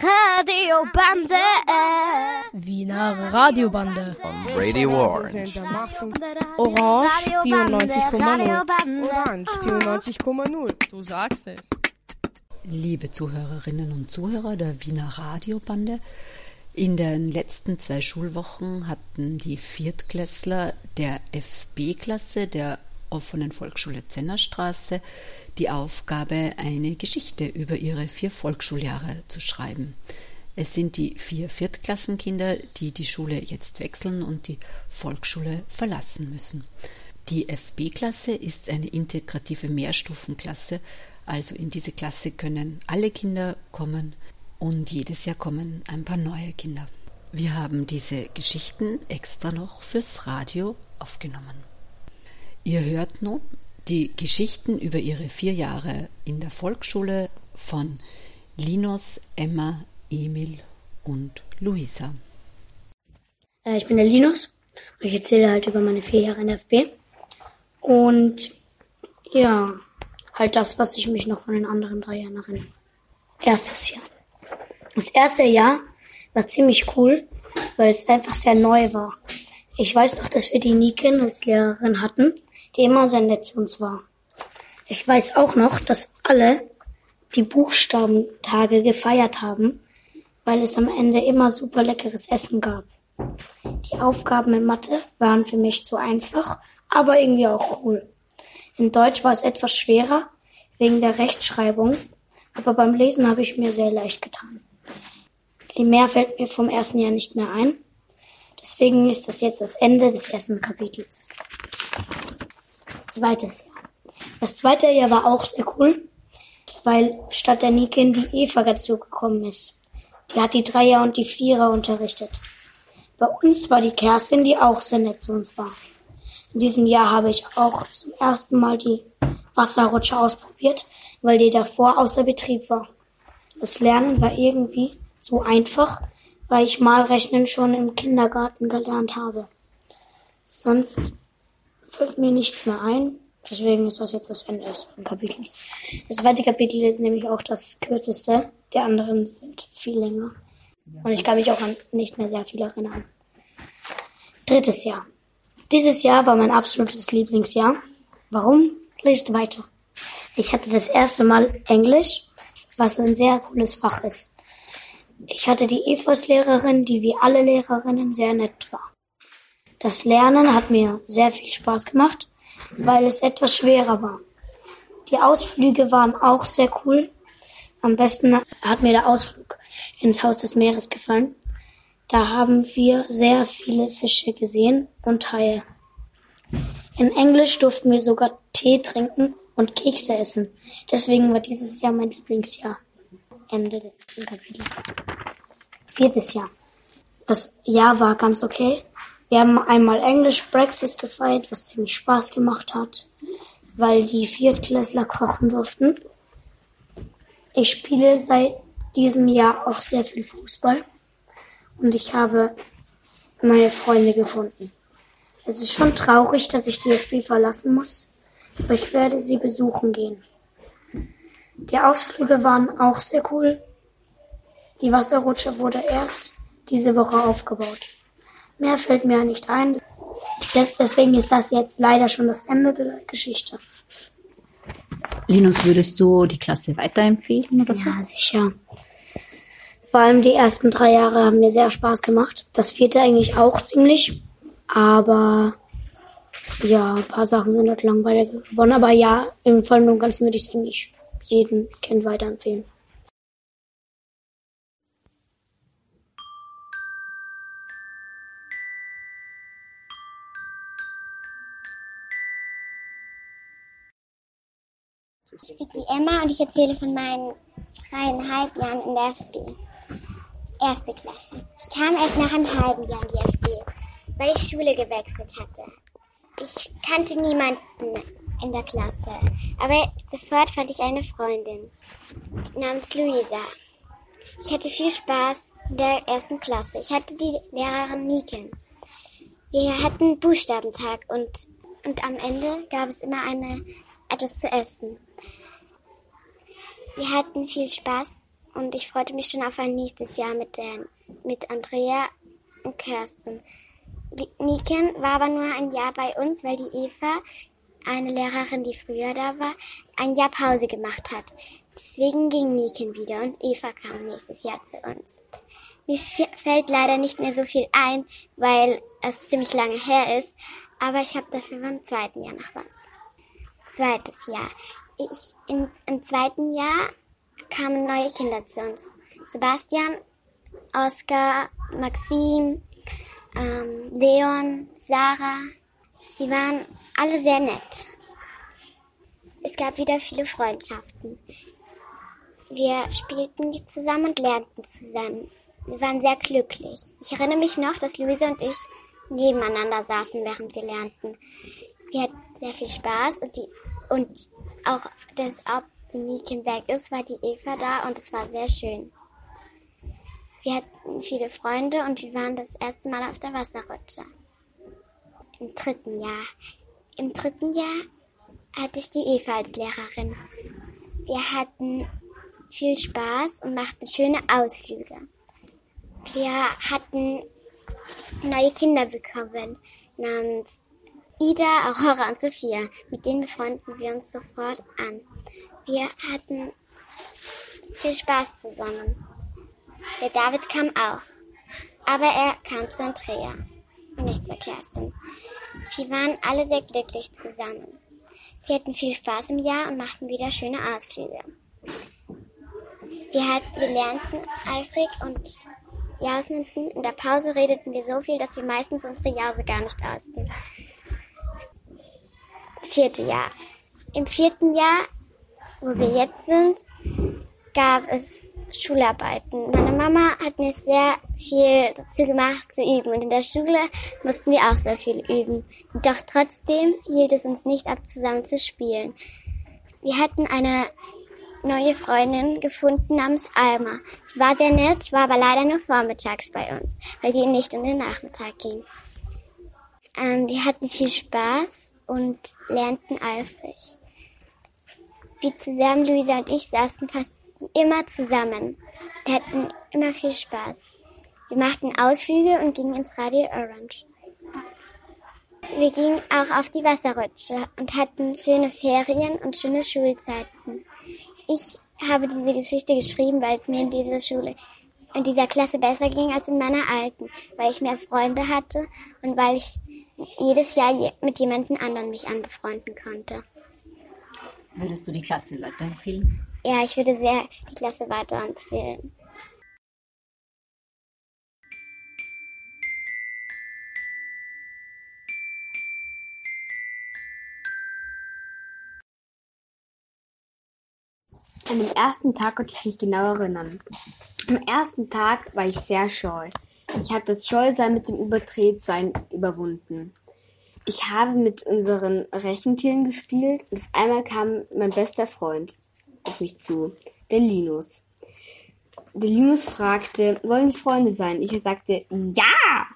Radiobande. Wiener Radiobande. On Radio Orange. Orange 94,0. Orange 94,0. Du sagst es. Liebe Zuhörerinnen und Zuhörer der Wiener Radiobande, in den letzten zwei Schulwochen hatten die Viertklässler der FB-Klasse der offenen Volksschule Zennerstraße die Aufgabe, eine Geschichte über ihre vier Volksschuljahre zu schreiben. Es sind die vier Viertklassenkinder, die die Schule jetzt wechseln und die Volksschule verlassen müssen. Die FB-Klasse ist eine integrative Mehrstufenklasse, also in diese Klasse können alle Kinder kommen und jedes Jahr kommen ein paar neue Kinder. Wir haben diese Geschichten extra noch fürs Radio aufgenommen. Ihr hört nun die Geschichten über ihre vier Jahre in der Volksschule von Linus, Emma, Emil und Luisa. Äh, ich bin der Linus und ich erzähle halt über meine vier Jahre in der FB. Und ja, halt das, was ich mich noch von den anderen drei Jahren erinnere. Erstes Jahr. Das erste Jahr war ziemlich cool, weil es einfach sehr neu war. Ich weiß noch, dass wir die Niken als Lehrerin hatten die immer sehr nett zu uns war. Ich weiß auch noch, dass alle die Buchstabentage gefeiert haben, weil es am Ende immer super leckeres Essen gab. Die Aufgaben in Mathe waren für mich zu einfach, aber irgendwie auch cool. In Deutsch war es etwas schwerer, wegen der Rechtschreibung, aber beim Lesen habe ich mir sehr leicht getan. Mehr fällt mir vom ersten Jahr nicht mehr ein. Deswegen ist das jetzt das Ende des ersten Kapitels. Zweites Jahr. Das zweite Jahr war auch sehr cool, weil statt der Nikin die Eva dazu gekommen ist. Die hat die Dreier und die Vierer unterrichtet. Bei uns war die Kerstin, die auch sehr nett zu uns war. In diesem Jahr habe ich auch zum ersten Mal die Wasserrutsche ausprobiert, weil die davor außer Betrieb war. Das Lernen war irgendwie so einfach, weil ich Malrechnen schon im Kindergarten gelernt habe. Sonst fällt mir nichts mehr ein. Deswegen ist das jetzt das Ende des Kapitels. Das zweite Kapitel ist nämlich auch das kürzeste. Die anderen sind viel länger. Und ich kann mich auch an nicht mehr sehr viel erinnern. Drittes Jahr. Dieses Jahr war mein absolutes Lieblingsjahr. Warum? Lest weiter. Ich hatte das erste Mal Englisch, was ein sehr cooles Fach ist. Ich hatte die EFOS-Lehrerin, die wie alle Lehrerinnen sehr nett war. Das Lernen hat mir sehr viel Spaß gemacht, weil es etwas schwerer war. Die Ausflüge waren auch sehr cool. Am besten hat mir der Ausflug ins Haus des Meeres gefallen. Da haben wir sehr viele Fische gesehen und Haie. In Englisch durften wir sogar Tee trinken und Kekse essen. Deswegen war dieses Jahr mein Lieblingsjahr. Ende des Kapitels. Viertes Jahr. Das Jahr war ganz okay. Wir haben einmal English Breakfast gefeiert, was ziemlich Spaß gemacht hat, weil die Viertklässler kochen durften. Ich spiele seit diesem Jahr auch sehr viel Fußball und ich habe neue Freunde gefunden. Es ist schon traurig, dass ich die FB verlassen muss, aber ich werde sie besuchen gehen. Die Ausflüge waren auch sehr cool. Die Wasserrutsche wurde erst diese Woche aufgebaut. Mehr fällt mir nicht ein. Deswegen ist das jetzt leider schon das Ende der Geschichte. Linus, würdest du die Klasse weiterempfehlen oder so? Ja, sicher. Vor allem die ersten drei Jahre haben mir sehr Spaß gemacht. Das vierte eigentlich auch ziemlich. Aber ja, ein paar Sachen sind halt langweilig geworden. Aber ja, im Voll und Ganzen würde ich es eigentlich jedem Kind weiterempfehlen. Ich bin die Emma und ich erzähle von meinen dreieinhalb Jahren in der FB. Erste Klasse. Ich kam erst nach einem halben Jahr in die FB, weil ich Schule gewechselt hatte. Ich kannte niemanden in der Klasse, aber sofort fand ich eine Freundin namens Luisa. Ich hatte viel Spaß in der ersten Klasse. Ich hatte die Lehrerin Niken. Wir hatten Buchstabentag und, und am Ende gab es immer eine, etwas zu essen. Wir hatten viel Spaß und ich freute mich schon auf ein nächstes Jahr mit, der, mit Andrea und Kerstin. Niken war aber nur ein Jahr bei uns, weil die Eva, eine Lehrerin, die früher da war, ein Jahr Pause gemacht hat. Deswegen ging Niken wieder und Eva kam nächstes Jahr zu uns. Mir fällt leider nicht mehr so viel ein, weil es ziemlich lange her ist, aber ich habe dafür beim zweiten Jahr noch was. Zweites Jahr. Ich, in, Im zweiten Jahr kamen neue Kinder zu uns. Sebastian, Oskar, Maxim, ähm, Leon, Sarah. Sie waren alle sehr nett. Es gab wieder viele Freundschaften. Wir spielten zusammen und lernten zusammen. Wir waren sehr glücklich. Ich erinnere mich noch, dass Luise und ich nebeneinander saßen, während wir lernten. Wir hatten sehr viel Spaß und die und auch das ob die Niken weg ist, war die Eva da und es war sehr schön. Wir hatten viele Freunde und wir waren das erste Mal auf der Wasserrutsche. Im dritten Jahr. Im dritten Jahr hatte ich die Eva als Lehrerin. Wir hatten viel Spaß und machten schöne Ausflüge. Wir hatten neue Kinder bekommen, namens Ida, Aurora und Sophia. Mit denen befreunden wir uns sofort an. Wir hatten viel Spaß zusammen. Der David kam auch. Aber er kam zu Andrea und nicht zur Kerstin. Wir waren alle sehr glücklich zusammen. Wir hatten viel Spaß im Jahr und machten wieder schöne Ausflüge. Wir, hat, wir lernten eifrig und jausenden. In der Pause redeten wir so viel, dass wir meistens unsere Jause gar nicht austen. Vierte Jahr. Im vierten Jahr, wo wir jetzt sind, gab es Schularbeiten. Meine Mama hat mir sehr viel dazu gemacht zu üben und in der Schule mussten wir auch sehr viel üben. Doch trotzdem hielt es uns nicht ab, zusammen zu spielen. Wir hatten eine neue Freundin gefunden namens Alma. Sie war sehr nett, war aber leider nur vormittags bei uns, weil sie nicht in den Nachmittag ging. Ähm, wir hatten viel Spaß und lernten eifrig. Wie zusammen, Luisa und ich saßen fast immer zusammen. Wir hatten immer viel Spaß. Wir machten Ausflüge und gingen ins Radio Orange. Wir gingen auch auf die Wasserrutsche und hatten schöne Ferien und schöne Schulzeiten. Ich habe diese Geschichte geschrieben, weil es mir in dieser Schule, in dieser Klasse besser ging als in meiner alten, weil ich mehr Freunde hatte und weil ich jedes Jahr mit jemandem anderen mich anbefreunden konnte. Würdest du die Klasse weiterempfehlen? Ja, ich würde sehr die Klasse weiterempfehlen. An dem ersten Tag konnte ich mich genau erinnern. Am ersten Tag war ich sehr scheu. Ich habe das Scheusein mit dem Übertretsein überwunden. Ich habe mit unseren Rechentieren gespielt und auf einmal kam mein bester Freund auf mich zu, der Linus. Der Linus fragte, wollen wir Freunde sein? Ich sagte, ja!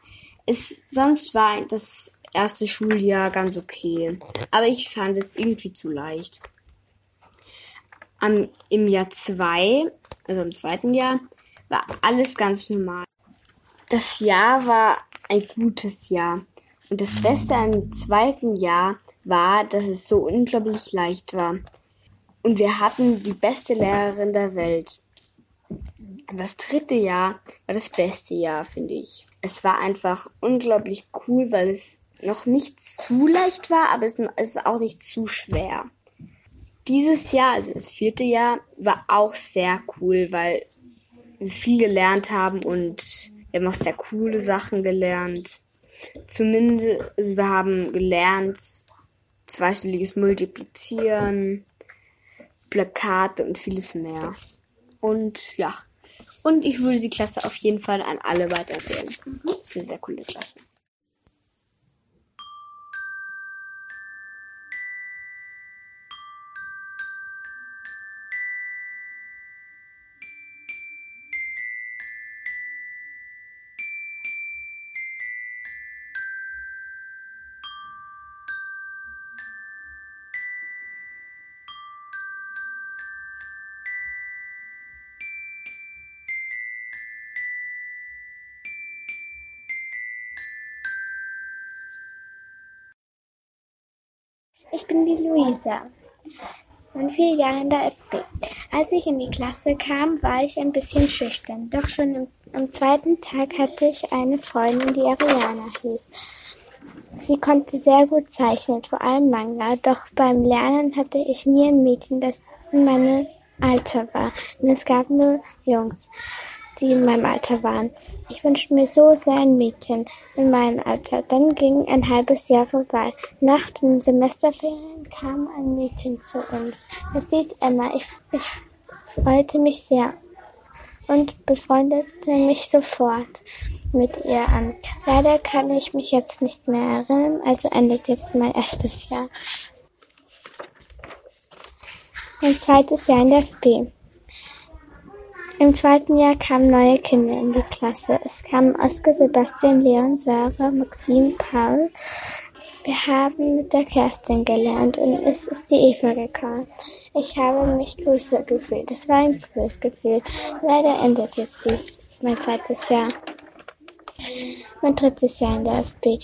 Es, sonst war das erste Schuljahr ganz okay, aber ich fand es irgendwie zu leicht. Am, Im Jahr zwei, also im zweiten Jahr, war alles ganz normal. Das Jahr war ein gutes Jahr. Und das Beste am zweiten Jahr war, dass es so unglaublich leicht war. Und wir hatten die beste Lehrerin der Welt. Das dritte Jahr war das beste Jahr, finde ich. Es war einfach unglaublich cool, weil es noch nicht zu leicht war, aber es ist auch nicht zu schwer. Dieses Jahr, also das vierte Jahr, war auch sehr cool, weil wir viel gelernt haben und wir haben auch sehr coole Sachen gelernt. Zumindest, also wir haben gelernt, zweistelliges Multiplizieren, Plakate und vieles mehr. Und ja, und ich würde die Klasse auf jeden Fall an alle weiterempfehlen. Das ist eine sehr coole Klasse. Luisa und vier Jahre in der FB. Als ich in die Klasse kam, war ich ein bisschen schüchtern. Doch schon im, am zweiten Tag hatte ich eine Freundin, die Ariana hieß. Sie konnte sehr gut zeichnen, vor allem Manga. Doch beim Lernen hatte ich nie ein Mädchen, das in meinem Alter war. Denn es gab nur Jungs die in meinem Alter waren. Ich wünschte mir so sehr ein Mädchen in meinem Alter. Dann ging ein halbes Jahr vorbei. Nach den Semesterferien kam ein Mädchen zu uns. Es hieß Emma. Ich, ich freute mich sehr und befreundete mich sofort mit ihr an. Leider kann ich mich jetzt nicht mehr erinnern, also endet jetzt mein erstes Jahr. Mein zweites Jahr in der FB. Im zweiten Jahr kamen neue Kinder in die Klasse. Es kamen Oskar, Sebastian, Leon, Sarah, Maxim, Paul. Wir haben mit der Kerstin gelernt und es ist die Eva gekommen. Ich habe mich größer gefühlt. Das war ein cooles Gefühl. Leider endet jetzt mein zweites Jahr. Mein drittes Jahr in der FB.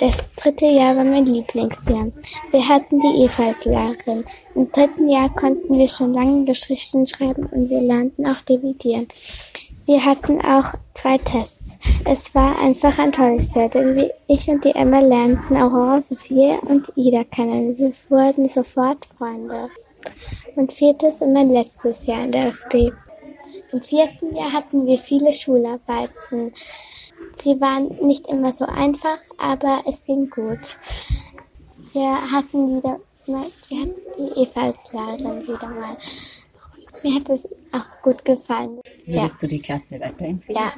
Das dritte Jahr war mein Lieblingsjahr. Wir hatten die Eva als Lehrerin. Im dritten Jahr konnten wir schon lange Geschichten schreiben und wir lernten auch dividieren. Wir hatten auch zwei Tests. Es war einfach ein tolles Jahr, denn ich und die Emma lernten Aurora, Sophie und Ida kennen. Wir wurden sofort Freunde. Mein viertes und mein letztes Jahr in der FB. Im vierten Jahr hatten wir viele Schularbeiten. Sie waren nicht immer so einfach, aber es ging gut. Wir hatten wieder mal, wir hatten die Eva als Lehrerin wieder mal. Mir hat es auch gut gefallen. Würdest ja. du die Klasse weiterempfehlen? Ja,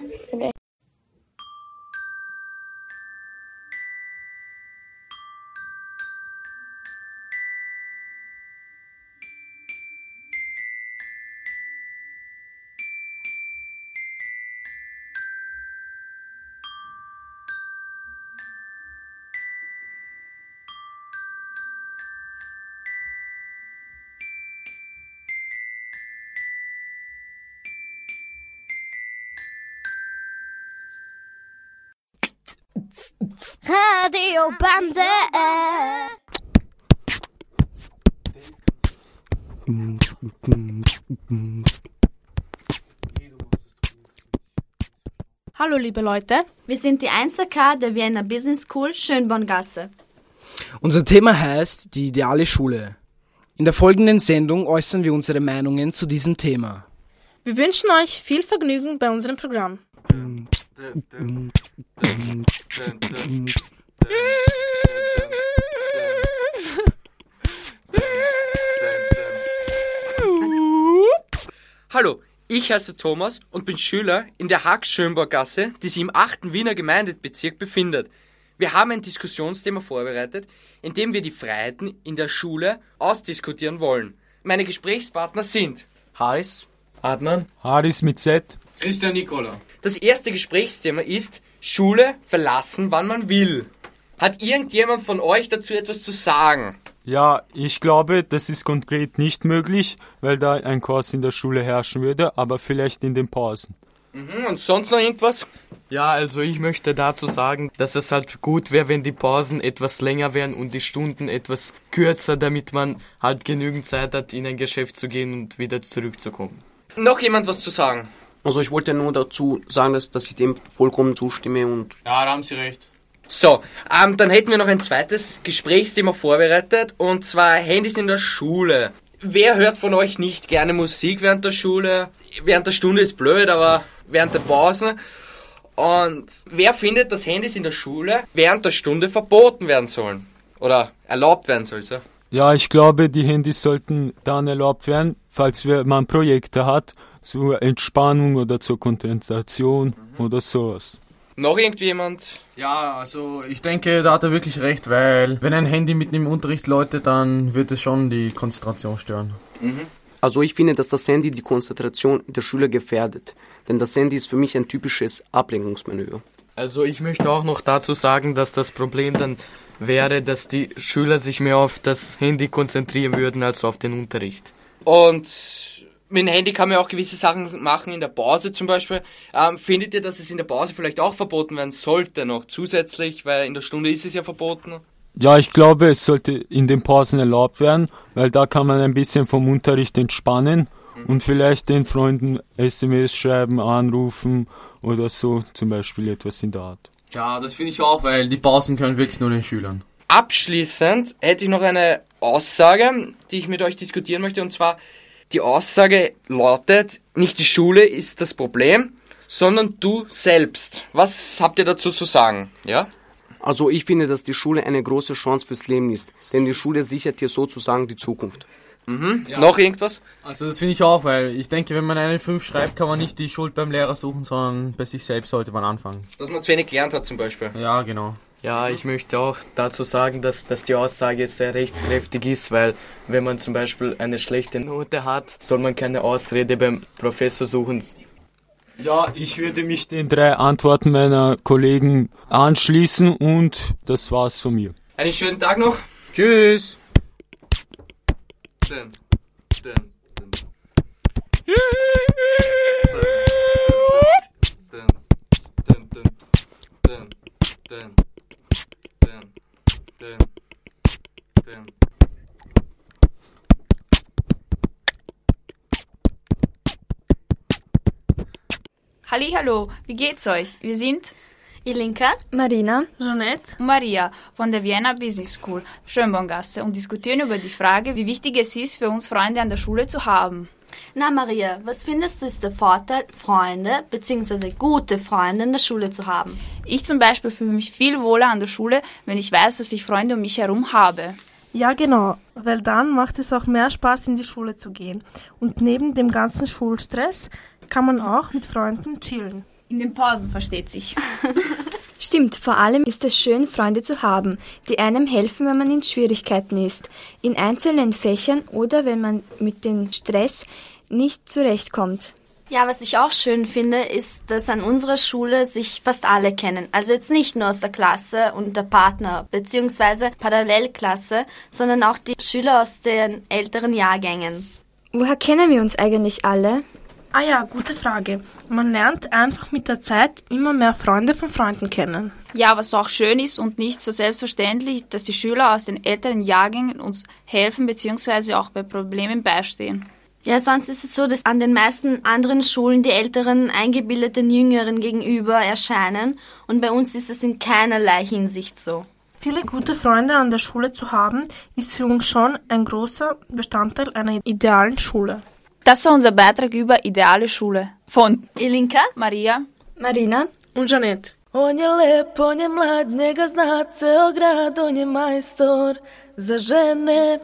Radiobande. Hallo liebe Leute, wir sind die 1K der Vienna Business School Schönborngasse. Unser Thema heißt die ideale Schule. In der folgenden Sendung äußern wir unsere Meinungen zu diesem Thema. Wir wünschen euch viel Vergnügen bei unserem Programm. Hallo, ich heiße Thomas und bin Schüler in der Hack-Schönborgasse, die sich im 8. Wiener Gemeindebezirk befindet. Wir haben ein Diskussionsthema vorbereitet, in dem wir die Freiheiten in der Schule ausdiskutieren wollen. Meine Gesprächspartner sind Haris, Adnan, Haris mit Z, Christian Nicola. Das erste Gesprächsthema ist Schule verlassen, wann man will. Hat irgendjemand von euch dazu etwas zu sagen? Ja, ich glaube, das ist konkret nicht möglich, weil da ein Kurs in der Schule herrschen würde, aber vielleicht in den Pausen. Mhm, und sonst noch irgendwas? Ja, also ich möchte dazu sagen, dass es halt gut wäre, wenn die Pausen etwas länger wären und die Stunden etwas kürzer, damit man halt genügend Zeit hat, in ein Geschäft zu gehen und wieder zurückzukommen. Noch jemand was zu sagen? Also ich wollte nur dazu sagen, dass, dass ich dem vollkommen zustimme und... Ja, da haben Sie recht. So, ähm, dann hätten wir noch ein zweites Gesprächsthema vorbereitet und zwar Handys in der Schule. Wer hört von euch nicht gerne Musik während der Schule? Während der Stunde ist blöd, aber während der Pause. Und wer findet, dass Handys in der Schule während der Stunde verboten werden sollen? Oder erlaubt werden sollen? So? Ja, ich glaube, die Handys sollten dann erlaubt werden, falls man Projekte hat, zur Entspannung oder zur Konzentration mhm. oder sowas. Noch irgendjemand? Ja, also ich denke, da hat er wirklich recht, weil wenn ein Handy mitten im Unterricht läutet, dann wird es schon die Konzentration stören. Mhm. Also ich finde, dass das Handy die Konzentration der Schüler gefährdet, denn das Handy ist für mich ein typisches Ablenkungsmanöver. Also ich möchte auch noch dazu sagen, dass das Problem dann wäre, dass die Schüler sich mehr auf das Handy konzentrieren würden als auf den Unterricht. Und mit dem Handy kann man auch gewisse Sachen machen, in der Pause zum Beispiel. Ähm, findet ihr, dass es in der Pause vielleicht auch verboten werden sollte noch zusätzlich, weil in der Stunde ist es ja verboten? Ja, ich glaube, es sollte in den Pausen erlaubt werden, weil da kann man ein bisschen vom Unterricht entspannen und vielleicht den Freunden SMS schreiben, anrufen oder so, zum Beispiel etwas in der Art. Ja, das finde ich auch, weil die Pausen können wirklich nur den Schülern. Abschließend hätte ich noch eine Aussage, die ich mit euch diskutieren möchte, und zwar die Aussage lautet, nicht die Schule ist das Problem, sondern du selbst. Was habt ihr dazu zu sagen? Ja? Also ich finde, dass die Schule eine große Chance fürs Leben ist, denn die Schule sichert dir sozusagen die Zukunft. Mhm. Noch irgendwas? Also das finde ich auch, weil ich denke, wenn man eine 5 schreibt, kann man nicht die Schuld beim Lehrer suchen, sondern bei sich selbst sollte man anfangen. Dass man zu wenig gelernt hat zum Beispiel. Ja, genau. Ja, ich möchte auch dazu sagen, dass, dass die Aussage sehr rechtskräftig ist, weil wenn man zum Beispiel eine schlechte Note hat, soll man keine Ausrede beim Professor suchen. Ja, ich würde mich den drei Antworten meiner Kollegen anschließen und das war's von mir. Einen schönen Tag noch. Tschüss. Dun, dun, dun. Dun, dun, dun. Hallo, wie geht's euch? Wir sind Ilinka, Marina, Jeanette und Maria von der Vienna Business School Schönborngasse und diskutieren über die Frage, wie wichtig es ist, für uns Freunde an der Schule zu haben. Na Maria, was findest du ist der Vorteil, Freunde bzw. gute Freunde in der Schule zu haben? Ich zum Beispiel fühle mich viel wohler an der Schule, wenn ich weiß, dass ich Freunde um mich herum habe. Ja, genau, weil dann macht es auch mehr Spaß, in die Schule zu gehen. Und neben dem ganzen Schulstress kann man auch mit Freunden chillen. In den Pausen versteht sich. Stimmt, vor allem ist es schön, Freunde zu haben, die einem helfen, wenn man in Schwierigkeiten ist, in einzelnen Fächern oder wenn man mit dem Stress nicht zurechtkommt. Ja, was ich auch schön finde, ist, dass an unserer Schule sich fast alle kennen. Also jetzt nicht nur aus der Klasse und der Partner bzw. Parallelklasse, sondern auch die Schüler aus den älteren Jahrgängen. Woher kennen wir uns eigentlich alle? Ah ja, gute Frage. Man lernt einfach mit der Zeit immer mehr Freunde von Freunden kennen. Ja, was auch schön ist und nicht so selbstverständlich, dass die Schüler aus den älteren Jahrgängen uns helfen bzw. auch bei Problemen beistehen. Ja, sonst ist es so, dass an den meisten anderen Schulen die älteren eingebildeten Jüngeren gegenüber erscheinen und bei uns ist es in keinerlei Hinsicht so. Viele gute Freunde an der Schule zu haben, ist für uns schon ein großer Bestandteil einer idealen Schule. Das war unser Beitrag über ideale Schule von Ilinka, Maria, Marina und Janette. On je lep, on je mlad, njega zna ceo grad, on je majstor za žene.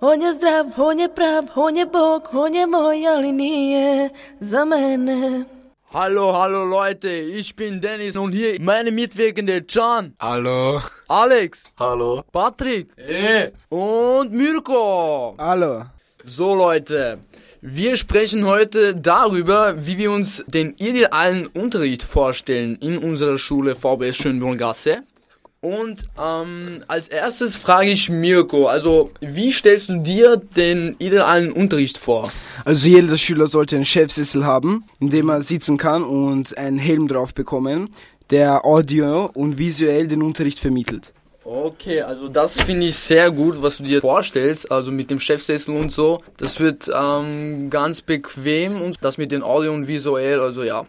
On je zdrav, on je prav, on je Bog, on je moj, ali nije za mene. Hallo, hallo Leute, ich bin Dennis und hier meine Mitwirkende Can. Hallo. Alex. Hallo. Patrick. Hey. Und Mirko. Hallo. So Leute, wir sprechen heute darüber, wie wir uns den idealen Unterricht vorstellen in unserer Schule VBS Schönbrunn-Gasse. Und ähm, als erstes frage ich Mirko, also wie stellst du dir den idealen Unterricht vor? Also jeder Schüler sollte einen Chefsessel haben, in dem er sitzen kann und einen Helm drauf bekommen, der audio und visuell den Unterricht vermittelt. Okay, also das finde ich sehr gut, was du dir vorstellst, also mit dem Chefsessel und so. Das wird ähm, ganz bequem und das mit den Audio und visuell, also ja.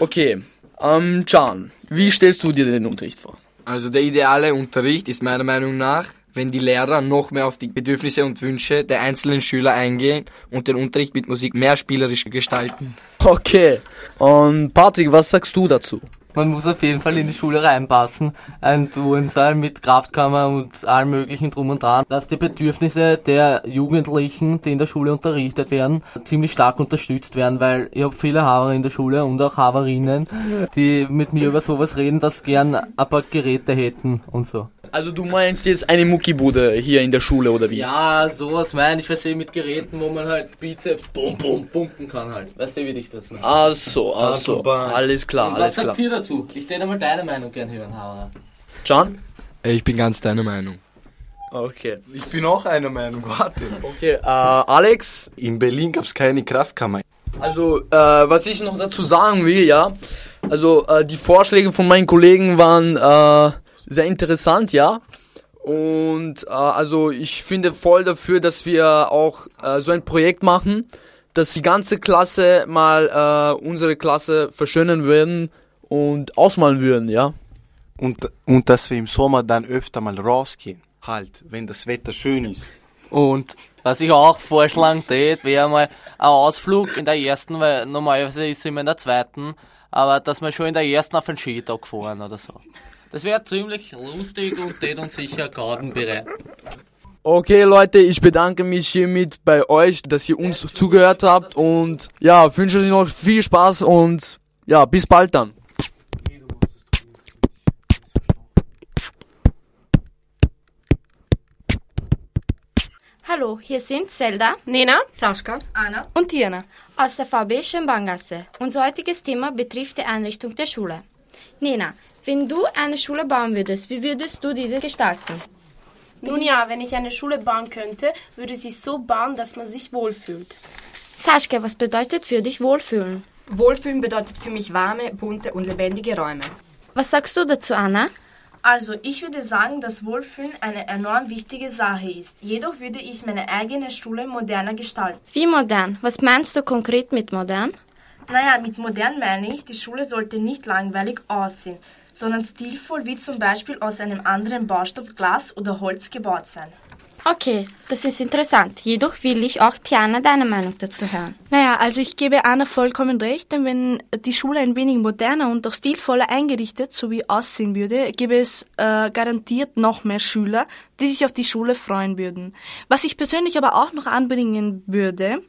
Okay, ähm, Can, wie stellst du dir den Unterricht vor? Also der ideale Unterricht ist meiner Meinung nach, wenn die Lehrer noch mehr auf die Bedürfnisse und Wünsche der einzelnen Schüler eingehen und den Unterricht mit Musik mehr spielerisch gestalten. Okay, und Patrick, was sagst du dazu? Man muss auf jeden Fall in die Schule reinpassen. Ein Turnsaal mit Kraftkammer und allem möglichen drum und dran, dass die Bedürfnisse der Jugendlichen, die in der Schule unterrichtet werden, ziemlich stark unterstützt werden, weil ich habe viele Haver in der Schule und auch Haverinnen, die mit mir über sowas reden, dass gern ein paar Geräte hätten und so. Also du meinst jetzt eine Muckibude hier in der Schule oder wie? Ja, sowas meine ich versehen mit Geräten, wo man halt Bizeps bum bum pumpen kann halt. Weißt du, wie ich das meine? Ach so, ach so. Alles klar, Und alles was sagt klar. Dazu? Ich hätte mal deine Meinung gern hören, Hauer. John? Ich bin ganz deiner Meinung. Okay. Ich bin auch einer Meinung, warte. Okay, äh, Alex? In Berlin gab es keine Kraftkammer. Also, äh, was ich noch dazu sagen will, ja, also äh, die Vorschläge von meinen Kollegen waren äh, sehr interessant, ja. Und äh, also ich finde voll dafür, dass wir auch äh, so ein Projekt machen, dass die ganze Klasse mal äh, unsere Klasse verschönern würden und ausmalen würden, ja. Und, und dass wir im Sommer dann öfter mal rausgehen. Halt, wenn das Wetter schön ist. Und was ich auch vorschlagen tät, wäre mal ein Ausflug in der ersten, weil normalerweise ist es immer in der zweiten, aber dass wir schon in der ersten auf den Skitag fahren oder so. Das wäre ziemlich lustig und tät uns sicher Garten bereiten. Okay, Leute, ich bedanke mich hiermit bei euch, dass ihr uns zugehört habt und ja, wünsche euch noch viel Spaß und ja, bis bald dann. Hallo, hier sind Zelda, Nena, Sascha, Anna und Tiana aus der VB Schönbahngasse. Unser heutiges Thema betrifft die Einrichtung der Schule. Nena, wenn du eine Schule bauen würdest, wie würdest du diese gestalten? Nun ja, wenn ich eine Schule bauen könnte, würde sie so bauen, dass man sich wohlfühlt. Sascha, was bedeutet für dich Wohlfühlen? Wohlfühlen bedeutet für mich warme, bunte und lebendige Räume. Was sagst du dazu, Anna? Also, ich würde sagen, dass Wohlfühlen eine enorm wichtige Sache ist. Jedoch würde ich meine eigene Schule moderner gestalten. Wie modern? Was meinst du konkret mit modern? Naja, mit modern meine ich, die Schule sollte nicht langweilig aussehen, sondern stilvoll wie zum Beispiel aus einem anderen Baustoff Glas oder Holz gebaut sein. Okay, das ist interessant. Jedoch will ich auch Tiana deine Meinung dazu hören. Naja, also ich gebe Anna vollkommen recht, denn wenn die Schule ein wenig moderner und auch stilvoller eingerichtet sowie aussehen würde, gäbe es äh, garantiert noch mehr Schüler, die sich auf die Schule freuen würden. Was ich persönlich aber auch noch anbringen würde,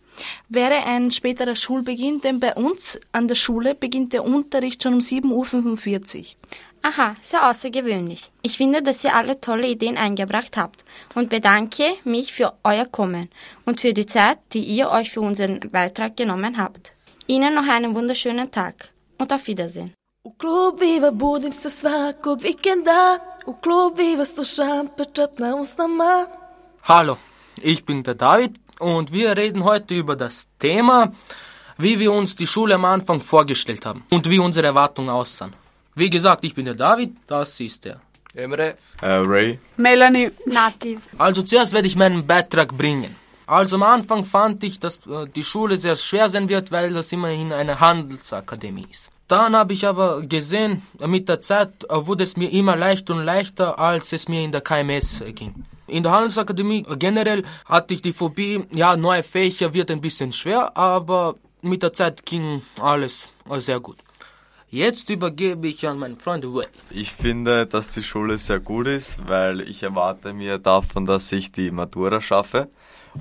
wäre ein späterer Schulbeginn, denn bei uns an der Schule beginnt der Unterricht schon um 7.45 Uhr. Aha, sehr außergewöhnlich. Ich finde, dass ihr alle tolle Ideen eingebracht habt und bedanke mich für euer Kommen und für die Zeit, die ihr euch für unseren Beitrag genommen habt. Ihnen noch einen wunderschönen Tag und auf Wiedersehen. U klub Viva budim se svakog vikenda U klub Viva slušam pečat na usnama Hallo, ich bin der David und wir reden heute über das Thema, wie wir uns die Schule am Anfang vorgestellt haben und wie unsere Erwartungen aussahen. Wie gesagt, ich bin der David, das ist der Emre. Äh, Ray. Melanie. Nati. Also zuerst werde ich meinen Beitrag bringen. Also am Anfang fand ich, dass äh, die Schule sehr schwer sein wird, weil das immerhin eine Handelsakademie ist. Dann habe ich aber gesehen, äh, mit der Zeit äh, wurde es mir immer leichter und leichter, als es mir in der KMS äh, ging. In der Handelsakademie generell hatte ich die Phobie, ja, neue Fächer wird ein bisschen schwer, aber mit der Zeit ging alles sehr gut. Jetzt übergebe ich an meinen Freund Way. Ich finde, dass die Schule sehr gut ist, weil ich erwarte mir davon, dass ich die Matura schaffe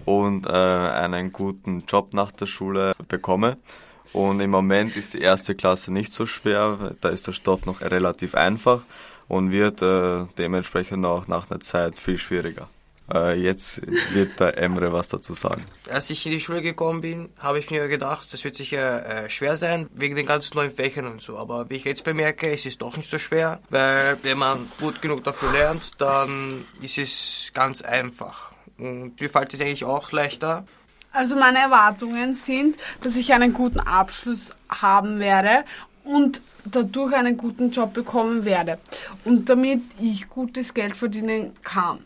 und äh, einen guten Job nach der Schule bekomme. Und im Moment ist die erste Klasse nicht so schwer, da ist der Stoff noch relativ einfach und wird äh, dementsprechend auch nach einer Zeit viel schwieriger. Äh, jetzt wird der Emre was dazu sagen. Als ich in die Schule gekommen bin, habe ich mir gedacht, das wird sicher äh, schwer sein, wegen den ganzen neuen Fächern und so. Aber wie ich jetzt bemerke, es ist doch nicht so schwer, weil wenn man gut genug dafür lernt, dann ist es ganz einfach. Und mir fällt es eigentlich auch leichter. Also meine Erwartungen sind, dass ich einen guten Abschluss haben werde und dadurch einen guten Job bekommen werde und damit ich gutes Geld verdienen kann.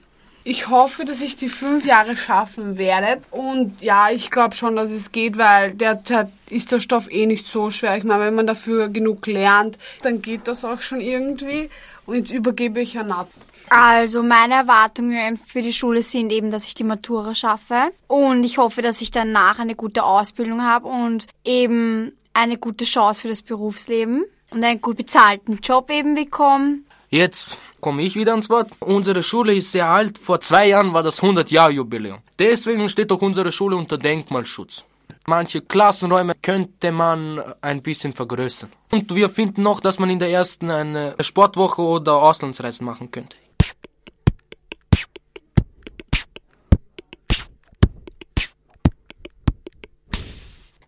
Ich hoffe, dass ich die fünf Jahre schaffen werde. Und ja, ich glaube schon, dass es geht, weil derzeit ist der Stoff eh nicht so schwer. Ich meine, wenn man dafür genug lernt, dann geht das auch schon irgendwie. Und jetzt übergebe ich an Nat. Also meine Erwartungen für die Schule sind eben, dass ich die Matura schaffe und ich hoffe, dass ich danach eine gute Ausbildung habe und eben eine gute Chance für das Berufsleben und einen gut bezahlten Job eben bekomme. Jetzt komme ich wieder ans Wort. Unsere Schule ist sehr alt. Vor zwei Jahren war das 100-Jahr-Jubiläum. Deswegen steht auch unsere Schule unter Denkmalschutz. Manche Klassenräume könnte man ein bisschen vergrößern. Und wir finden noch, dass man in der ersten eine Sportwoche oder Auslandsreise machen könnte.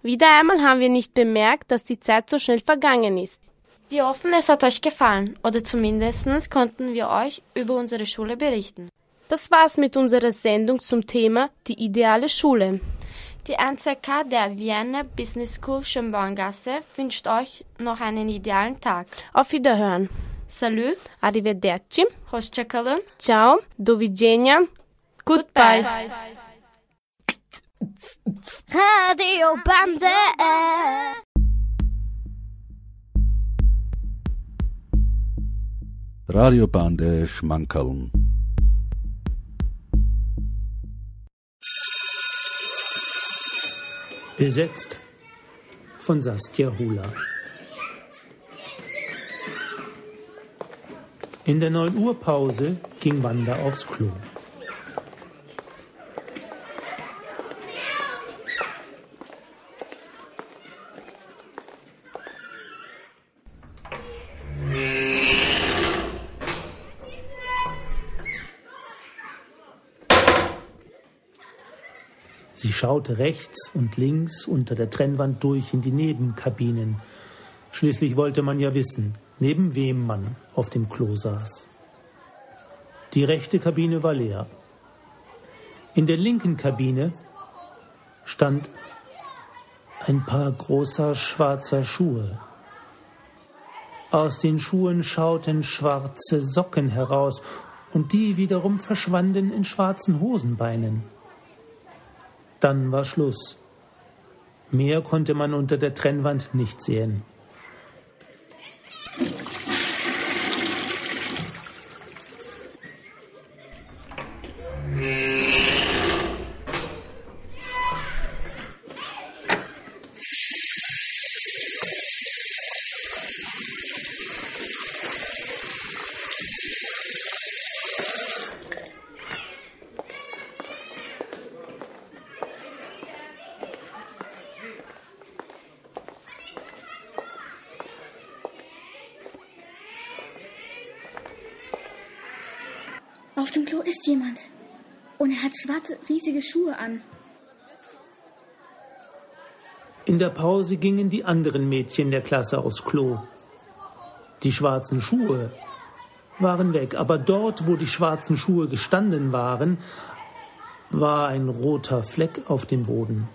Wieder einmal haben wir nicht bemerkt, dass die Zeit so schnell vergangen ist. Wir hoffen, es hat euch gefallen oder zumindest konnten wir euch über unsere Schule berichten. Das war's mit unserer Sendung zum Thema die ideale Schule. Die NZK der Vienna Business School Schönborngasse wünscht euch noch einen idealen Tag. Auf Wiederhören. Salut. Arrivederci. Hoşçakalın. Ciao. Do widzenia. Goodbye. Radio Bande. Radiobande Schmankerln. Besetzt von Saskia Hula. In der 9 Uhr Pause ging Wanda aufs Klo. Schaute rechts und links unter der Trennwand durch in die Nebenkabinen. Schließlich wollte man ja wissen, neben wem man auf dem Klo saß. Die rechte Kabine war leer. In der linken Kabine stand ein paar großer schwarzer Schuhe. Aus den Schuhen schauten schwarze Socken heraus und die wiederum verschwanden in schwarzen Hosenbeinen. Dann war Schluss. Mehr konnte man unter der Trennwand nicht sehen. Auf dem Klo ist jemand. Und riesige Schuhe an. In der Pause gingen die anderen Mädchen der Klasse aufs Klo. Die schwarzen Schuhe waren weg, aber dort, wo die schwarzen Schuhe gestanden waren, war ein roter Fleck auf dem Boden.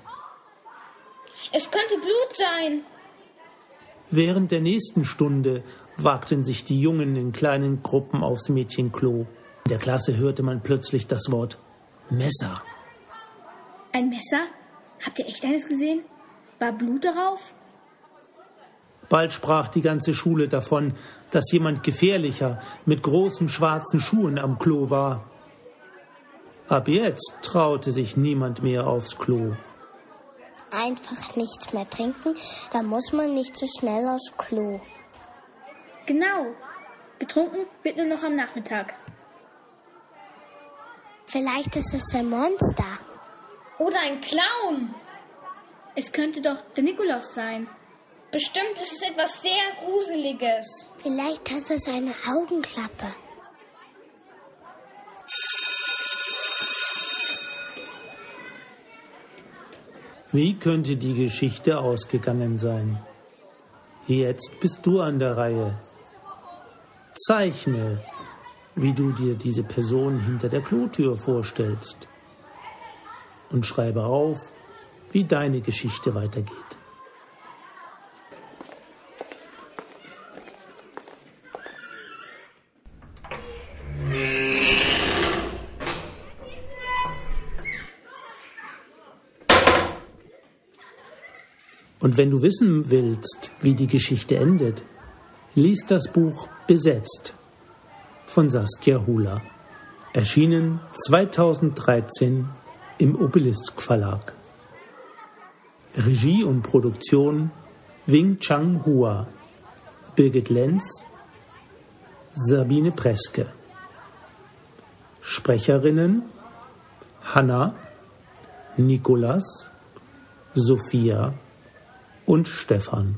Es könnte Blut sein. Während der nächsten Stunde wagten sich die Jungen in kleinen Gruppen aufs Mädchenklo. In der Klasse hörte man plötzlich das Wort Messer. Ein Messer? Habt ihr echt eines gesehen? War Blut darauf? Bald sprach die ganze Schule davon, dass jemand gefährlicher mit großen schwarzen Schuhen am Klo war. Ab jetzt traute sich niemand mehr aufs Klo. Einfach nichts mehr trinken, da muss man nicht so schnell aufs Klo. Genau. Getrunken wird nur noch am Nachmittag. Vielleicht ist es ein Monster. Oder ein Clown. Es könnte doch der Nikolaus sein. Bestimmt ist es etwas sehr Gruseliges. Vielleicht hat es eine Augenklappe. Wie könnte die Geschichte ausgegangen sein? Jetzt bist du an der Reihe. Zeichne, wie du dir diese Person hinter der Klotür vorstellst. Und schreibe auf, wie deine Geschichte weitergeht. Und wenn du wissen willst, wie die Geschichte endet, lies das Buch Besetzt von Saskia Hula, erschienen 2013 im Obelisk Verlag. Regie und Produktion Wing Chang Hua, Birgit Lenz, Sabine Preske. Sprecherinnen Hanna, Nikolas, Sophia und Stefan.